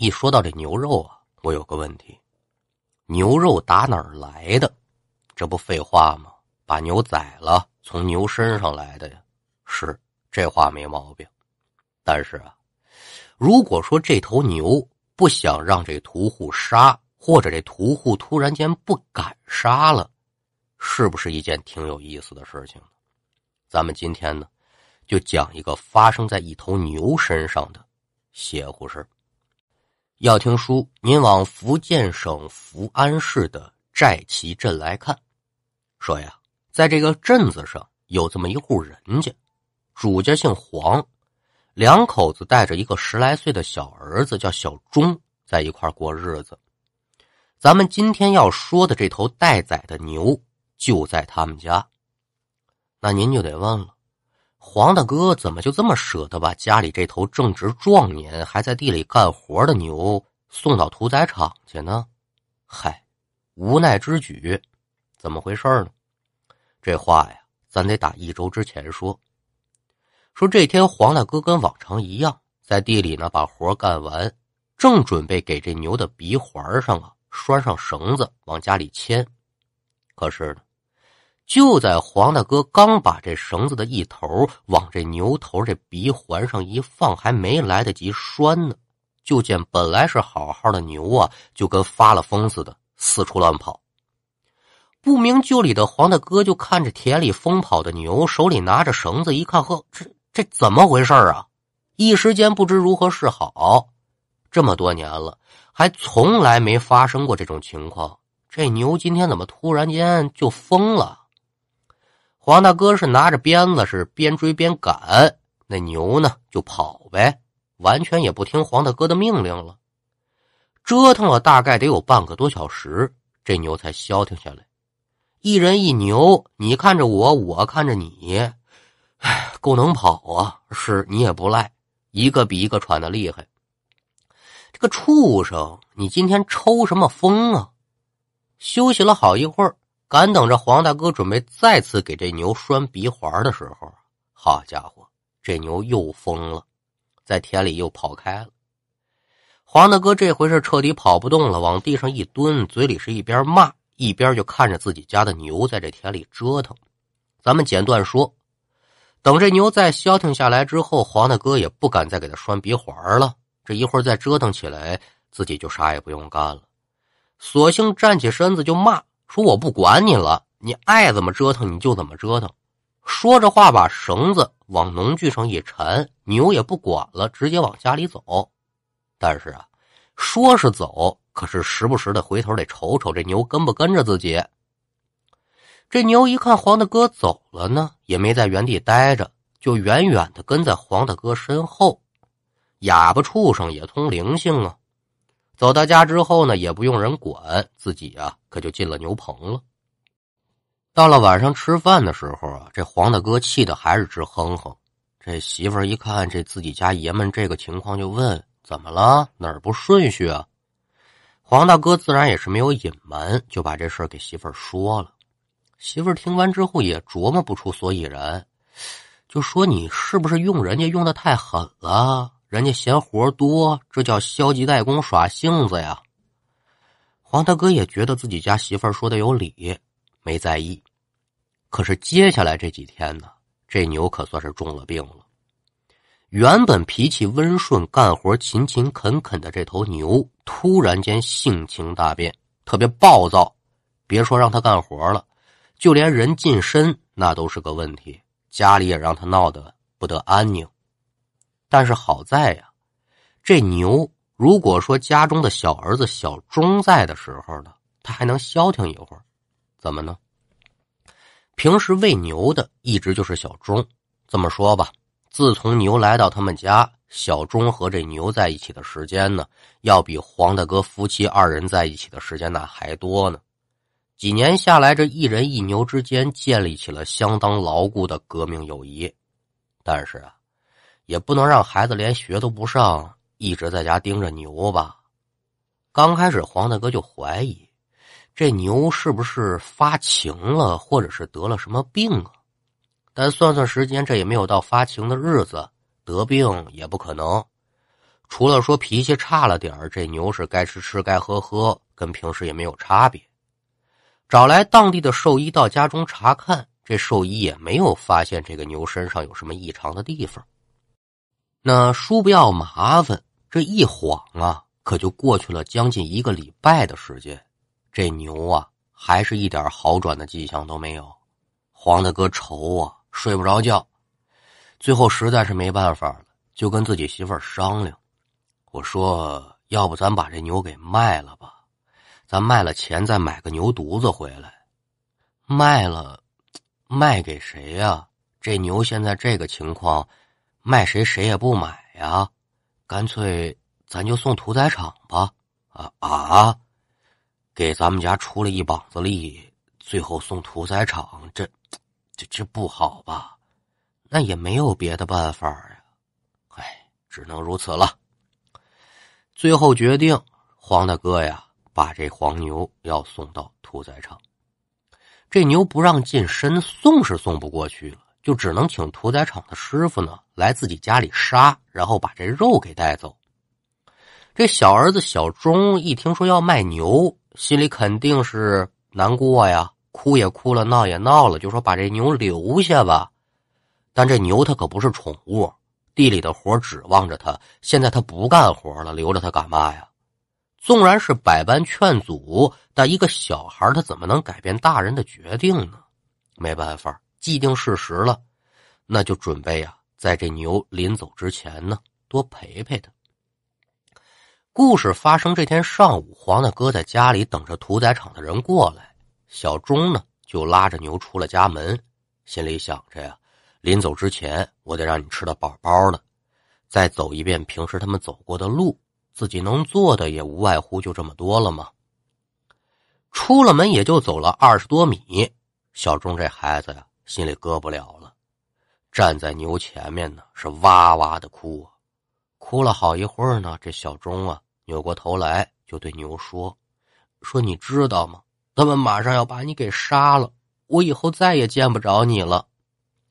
一说到这牛肉啊，我有个问题：牛肉打哪儿来的？这不废话吗？把牛宰了，从牛身上来的呀。是，这话没毛病。但是啊，如果说这头牛不想让这屠户杀，或者这屠户突然间不敢杀了，是不是一件挺有意思的事情呢？咱们今天呢，就讲一个发生在一头牛身上的邪乎事要听书，您往福建省福安市的寨旗镇来看。说呀，在这个镇子上有这么一户人家，主家姓黄，两口子带着一个十来岁的小儿子叫小钟，在一块过日子。咱们今天要说的这头待宰的牛就在他们家。那您就得问了，黄大哥怎么就这么舍得把家里这头正值壮年还在地里干活的牛送到屠宰场去呢？嗨，无奈之举。怎么回事呢？这话呀，咱得打一周之前说。说这天黄大哥跟往常一样，在地里呢把活干完，正准备给这牛的鼻环上啊拴上绳子，往家里牵。可是呢，就在黄大哥刚把这绳子的一头往这牛头这鼻环上一放，还没来得及拴呢，就见本来是好好的牛啊，就跟发了疯似的四处乱跑。不明就里的黄大哥就看着田里疯跑的牛，手里拿着绳子，一看，呵，这这怎么回事啊？一时间不知如何是好。这么多年了，还从来没发生过这种情况。这牛今天怎么突然间就疯了？黄大哥是拿着鞭子，是边追边赶，那牛呢就跑呗，完全也不听黄大哥的命令了。折腾了大概得有半个多小时，这牛才消停下来。一人一牛，你看着我，我看着你，哎，够能跑啊！是你也不赖，一个比一个喘的厉害。这个畜生，你今天抽什么风啊？休息了好一会儿，赶等着黄大哥准备再次给这牛拴鼻环的时候，好家伙，这牛又疯了，在田里又跑开了。黄大哥这回是彻底跑不动了，往地上一蹲，嘴里是一边骂。一边就看着自己家的牛在这田里折腾，咱们简短说，等这牛再消停下来之后，黄大哥也不敢再给他拴鼻环了。这一会儿再折腾起来，自己就啥也不用干了，索性站起身子就骂说：“我不管你了，你爱怎么折腾你就怎么折腾。”说着话，把绳子往农具上一缠，牛也不管了，直接往家里走。但是啊，说是走。可是时不时的回头得瞅瞅这牛跟不跟着自己。这牛一看黄大哥走了呢，也没在原地待着，就远远的跟在黄大哥身后。哑巴畜生也通灵性啊！走到家之后呢，也不用人管，自己啊可就进了牛棚了。到了晚上吃饭的时候啊，这黄大哥气的还是直哼哼。这媳妇儿一看这自己家爷们这个情况，就问：怎么了？哪儿不顺序啊？黄大哥自然也是没有隐瞒，就把这事儿给媳妇儿说了。媳妇儿听完之后也琢磨不出所以然，就说：“你是不是用人家用的太狠了？人家嫌活多，这叫消极怠工耍性子呀。”黄大哥也觉得自己家媳妇儿说的有理，没在意。可是接下来这几天呢，这牛可算是中了病了。原本脾气温顺、干活勤勤恳恳的这头牛，突然间性情大变，特别暴躁。别说让他干活了，就连人近身那都是个问题。家里也让他闹得不得安宁。但是好在呀，这牛如果说家中的小儿子小钟在的时候呢，他还能消停一会儿。怎么呢？平时喂牛的一直就是小钟。这么说吧。自从牛来到他们家，小钟和这牛在一起的时间呢，要比黄大哥夫妻二人在一起的时间那还多呢。几年下来，这一人一牛之间建立起了相当牢固的革命友谊。但是啊，也不能让孩子连学都不上，一直在家盯着牛吧。刚开始，黄大哥就怀疑这牛是不是发情了，或者是得了什么病啊？但算算时间，这也没有到发情的日子，得病也不可能。除了说脾气差了点这牛是该吃吃该喝喝，跟平时也没有差别。找来当地的兽医到家中查看，这兽医也没有发现这个牛身上有什么异常的地方。那叔不要麻烦，这一晃啊，可就过去了将近一个礼拜的时间，这牛啊还是一点好转的迹象都没有。黄大哥愁啊，睡不着觉。最后实在是没办法了，就跟自己媳妇儿商量。我说：“要不咱把这牛给卖了吧？咱卖了钱再买个牛犊子回来。卖了，卖给谁呀？这牛现在这个情况，卖谁谁也不买呀。干脆咱就送屠宰场吧。啊啊！给咱们家出了一膀子力，最后送屠宰场，这这这不好吧？”那也没有别的办法呀，唉，只能如此了。最后决定，黄大哥呀，把这黄牛要送到屠宰场。这牛不让进深，送是送不过去了，就只能请屠宰场的师傅呢来自己家里杀，然后把这肉给带走。这小儿子小钟一听说要卖牛，心里肯定是难过呀，哭也哭了，闹也闹了，就说把这牛留下吧。但这牛它可不是宠物，地里的活指望着它，现在它不干活了，留着它干嘛呀？纵然是百般劝阻，但一个小孩他怎么能改变大人的决定呢？没办法，既定事实了，那就准备呀，在这牛临走之前呢，多陪陪他。故事发生这天上午，黄大哥在家里等着屠宰场的人过来，小钟呢就拉着牛出了家门，心里想着呀。临走之前，我得让你吃的饱饱的，再走一遍平时他们走过的路，自己能做的也无外乎就这么多了吗？出了门也就走了二十多米，小钟这孩子呀，心里搁不了了，站在牛前面呢，是哇哇的哭啊，哭了好一会儿呢。这小钟啊，扭过头来就对牛说：“说你知道吗？他们马上要把你给杀了，我以后再也见不着你了。”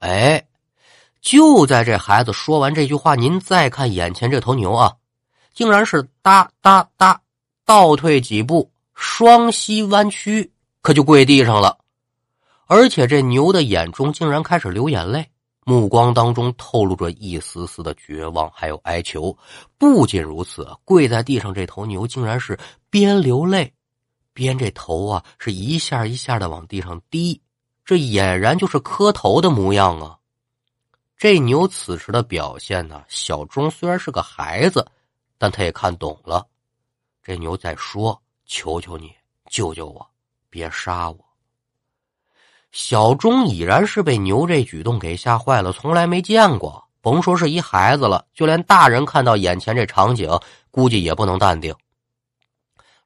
哎，就在这孩子说完这句话，您再看眼前这头牛啊，竟然是哒哒哒倒退几步，双膝弯曲，可就跪地上了。而且这牛的眼中竟然开始流眼泪，目光当中透露着一丝丝的绝望，还有哀求。不仅如此，跪在地上这头牛竟然是边流泪，边这头啊是一下一下的往地上滴。这俨然就是磕头的模样啊！这牛此时的表现呢，小钟虽然是个孩子，但他也看懂了。这牛在说：“求求你，救救我，别杀我。”小钟已然是被牛这举动给吓坏了，从来没见过，甭说是一孩子了，就连大人看到眼前这场景，估计也不能淡定。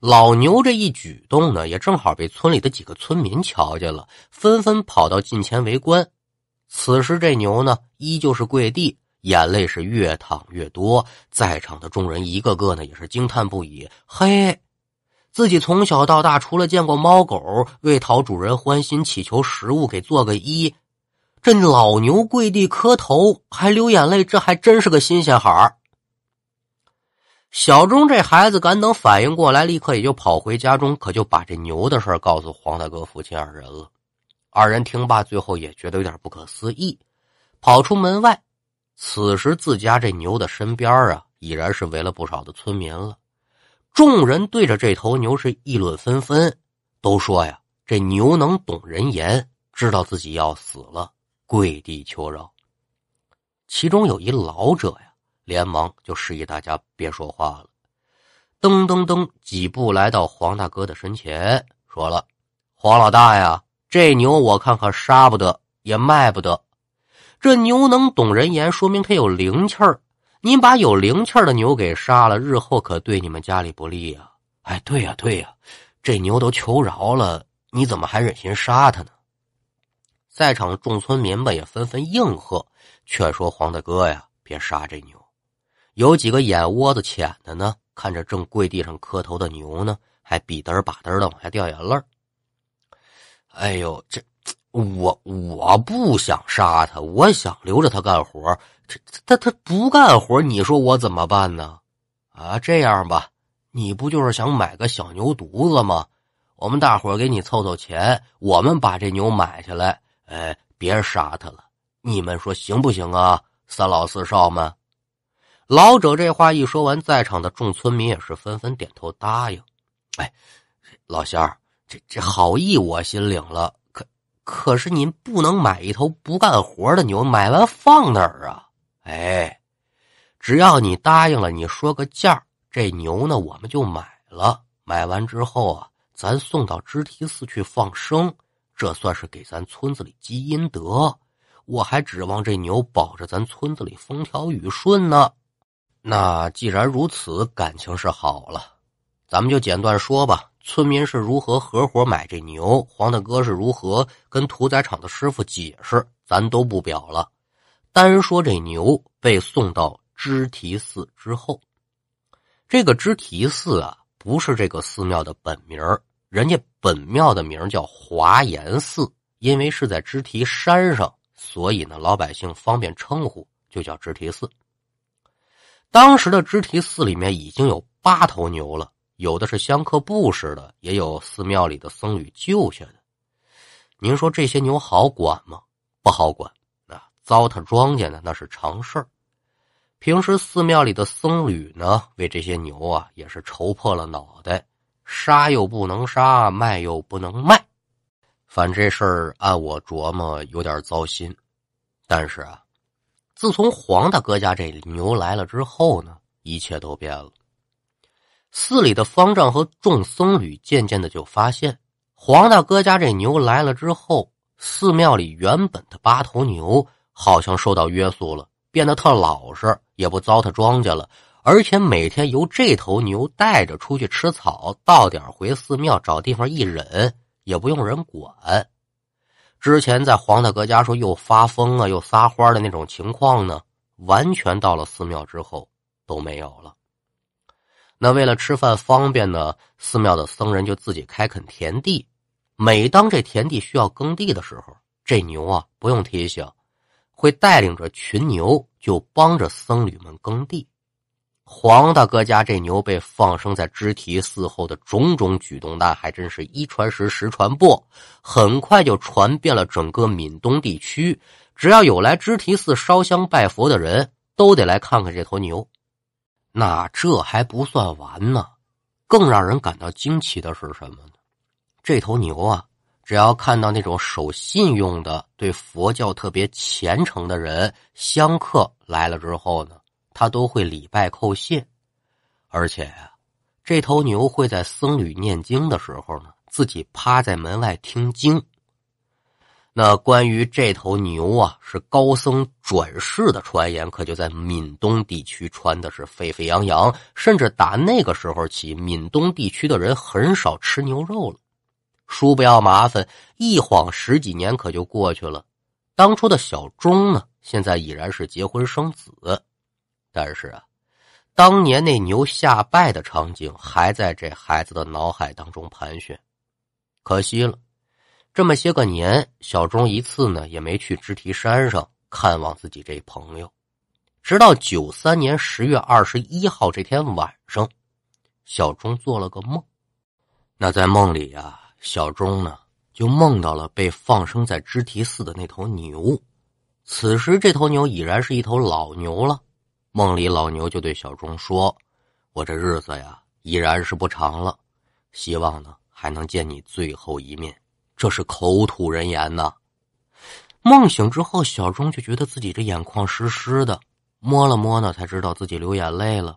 老牛这一举动呢，也正好被村里的几个村民瞧见了，纷纷跑到近前围观。此时这牛呢，依旧是跪地，眼泪是越淌越多。在场的众人一个个呢，也是惊叹不已。嘿，自己从小到大，除了见过猫狗为讨主人欢心，祈求食物给做个揖，这老牛跪地磕头还流眼泪，这还真是个新鲜孩儿。小钟这孩子赶等反应过来，立刻也就跑回家中，可就把这牛的事告诉黄大哥父亲二人了。二人听罢，最后也觉得有点不可思议，跑出门外。此时自家这牛的身边啊，已然是围了不少的村民了。众人对着这头牛是议论纷纷，都说呀，这牛能懂人言，知道自己要死了，跪地求饶。其中有一老者呀。连忙就示意大家别说话了，噔噔噔几步来到黄大哥的身前，说了：“黄老大呀，这牛我看可杀不得，也卖不得。这牛能懂人言，说明它有灵气儿。您把有灵气的牛给杀了，日后可对你们家里不利呀。”哎，对呀，对呀，这牛都求饶了，你怎么还忍心杀它呢？在场众村民们也纷纷应和，劝说黄大哥呀别杀这牛。有几个眼窝子浅的呢，看着正跪地上磕头的牛呢，还比嘚儿把嘚的往下掉眼泪哎呦，这我我不想杀他，我想留着他干活。这他他不干活，你说我怎么办呢？啊，这样吧，你不就是想买个小牛犊子吗？我们大伙给你凑凑钱，我们把这牛买下来，哎，别杀它了。你们说行不行啊？三老四少们。老者这话一说完，在场的众村民也是纷纷点头答应。哎，老仙儿，这这好意我心领了。可可是您不能买一头不干活的牛，买完放哪儿啊？哎，只要你答应了，你说个价儿这牛呢我们就买了。买完之后啊，咱送到知提寺去放生，这算是给咱村子里积阴德。我还指望这牛保着咱村子里风调雨顺呢。那既然如此，感情是好了，咱们就简短说吧。村民是如何合伙买这牛，黄大哥是如何跟屠宰场的师傅解释，咱都不表了。单说这牛被送到知提寺之后，这个知提寺啊，不是这个寺庙的本名人家本庙的名叫华严寺，因为是在知提山上，所以呢，老百姓方便称呼，就叫知提寺。当时的知提寺里面已经有八头牛了，有的是香客布施的，也有寺庙里的僧侣救下的。您说这些牛好管吗？不好管，糟蹋庄稼呢，那是常事儿。平时寺庙里的僧侣呢，为这些牛啊，也是愁破了脑袋，杀又不能杀，卖又不能卖，反这事儿按我琢磨有点糟心。但是啊。自从黄大哥家这牛来了之后呢，一切都变了。寺里的方丈和众僧侣渐渐的就发现，黄大哥家这牛来了之后，寺庙里原本的八头牛好像受到约束了，变得特老实，也不糟蹋庄稼了，而且每天由这头牛带着出去吃草，到点回寺庙找地方一忍，也不用人管。之前在黄大哥家说又发疯啊又撒欢的那种情况呢，完全到了寺庙之后都没有了。那为了吃饭方便呢，寺庙的僧人就自己开垦田地。每当这田地需要耕地的时候，这牛啊不用提醒，会带领着群牛就帮着僧侣们耕地。黄大哥家这牛被放生在知提寺后的种种举动，那还真是一传十，十传百，很快就传遍了整个闽东地区。只要有来知提寺烧香拜佛的人，都得来看看这头牛。那这还不算完呢，更让人感到惊奇的是什么呢？这头牛啊，只要看到那种守信用的、对佛教特别虔诚的人、香客来了之后呢？他都会礼拜叩谢，而且呀，这头牛会在僧侣念经的时候呢，自己趴在门外听经。那关于这头牛啊，是高僧转世的传言，可就在闽东地区传的是沸沸扬扬，甚至打那个时候起，闽东地区的人很少吃牛肉了。叔不要麻烦，一晃十几年可就过去了。当初的小钟呢，现在已然是结婚生子。但是啊，当年那牛下拜的场景还在这孩子的脑海当中盘旋。可惜了，这么些个年，小钟一次呢也没去直提山上看望自己这朋友。直到九三年十月二十一号这天晚上，小钟做了个梦。那在梦里呀，小钟呢就梦到了被放生在知提寺的那头牛。此时，这头牛已然是一头老牛了。梦里老牛就对小钟说：“我这日子呀，已然是不长了，希望呢还能见你最后一面。”这是口吐人言呐。梦醒之后，小钟就觉得自己这眼眶湿湿的，摸了摸呢，才知道自己流眼泪了。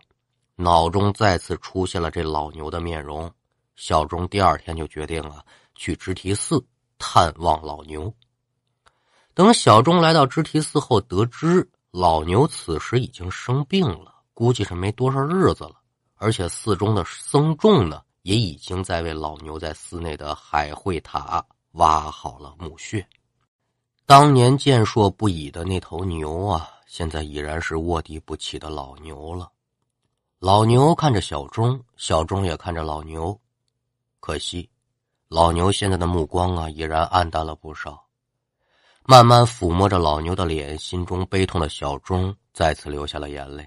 脑中再次出现了这老牛的面容。小钟第二天就决定了去知提寺探望老牛。等小钟来到知提寺后，得知。老牛此时已经生病了，估计是没多少日子了。而且寺中的僧众呢，也已经在为老牛在寺内的海会塔挖好了墓穴。当年健硕不已的那头牛啊，现在已然是卧地不起的老牛了。老牛看着小钟，小钟也看着老牛。可惜，老牛现在的目光啊，已然暗淡了不少。慢慢抚摸着老牛的脸，心中悲痛的小钟再次流下了眼泪。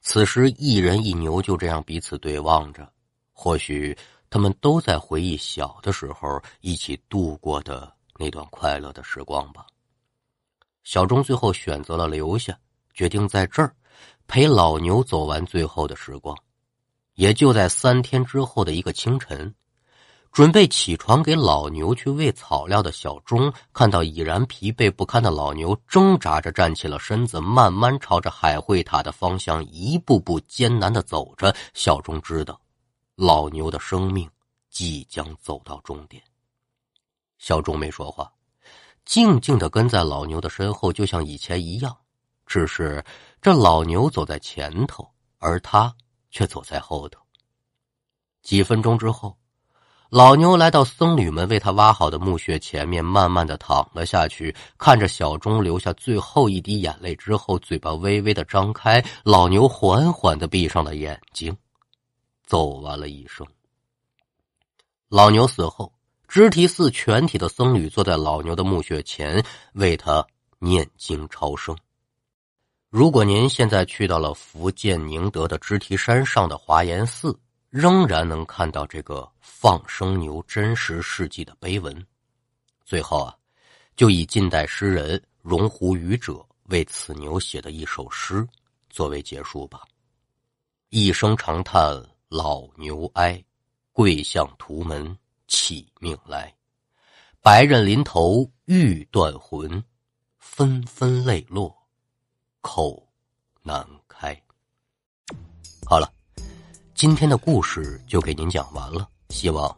此时一人一牛就这样彼此对望着，或许他们都在回忆小的时候一起度过的那段快乐的时光吧。小钟最后选择了留下，决定在这儿陪老牛走完最后的时光。也就在三天之后的一个清晨。准备起床给老牛去喂草料的小钟，看到已然疲惫不堪的老牛，挣扎着站起了身子，慢慢朝着海会塔的方向一步步艰难的走着。小钟知道，老牛的生命即将走到终点。小钟没说话，静静的跟在老牛的身后，就像以前一样，只是这老牛走在前头，而他却走在后头。几分钟之后。老牛来到僧侣们为他挖好的墓穴前面，慢慢的躺了下去，看着小钟流下最后一滴眼泪之后，嘴巴微微的张开，老牛缓缓的闭上了眼睛，走完了一生。老牛死后，知提寺全体的僧侣坐在老牛的墓穴前，为他念经超生。如果您现在去到了福建宁德的知提山上的华严寺。仍然能看到这个放生牛真实事迹的碑文。最后啊，就以近代诗人荣湖愚者为此牛写的一首诗作为结束吧：一声长叹老牛哀，跪向屠门乞命来。白刃临头欲断魂，纷纷泪落，口难开。好了。今天的故事就给您讲完了，希望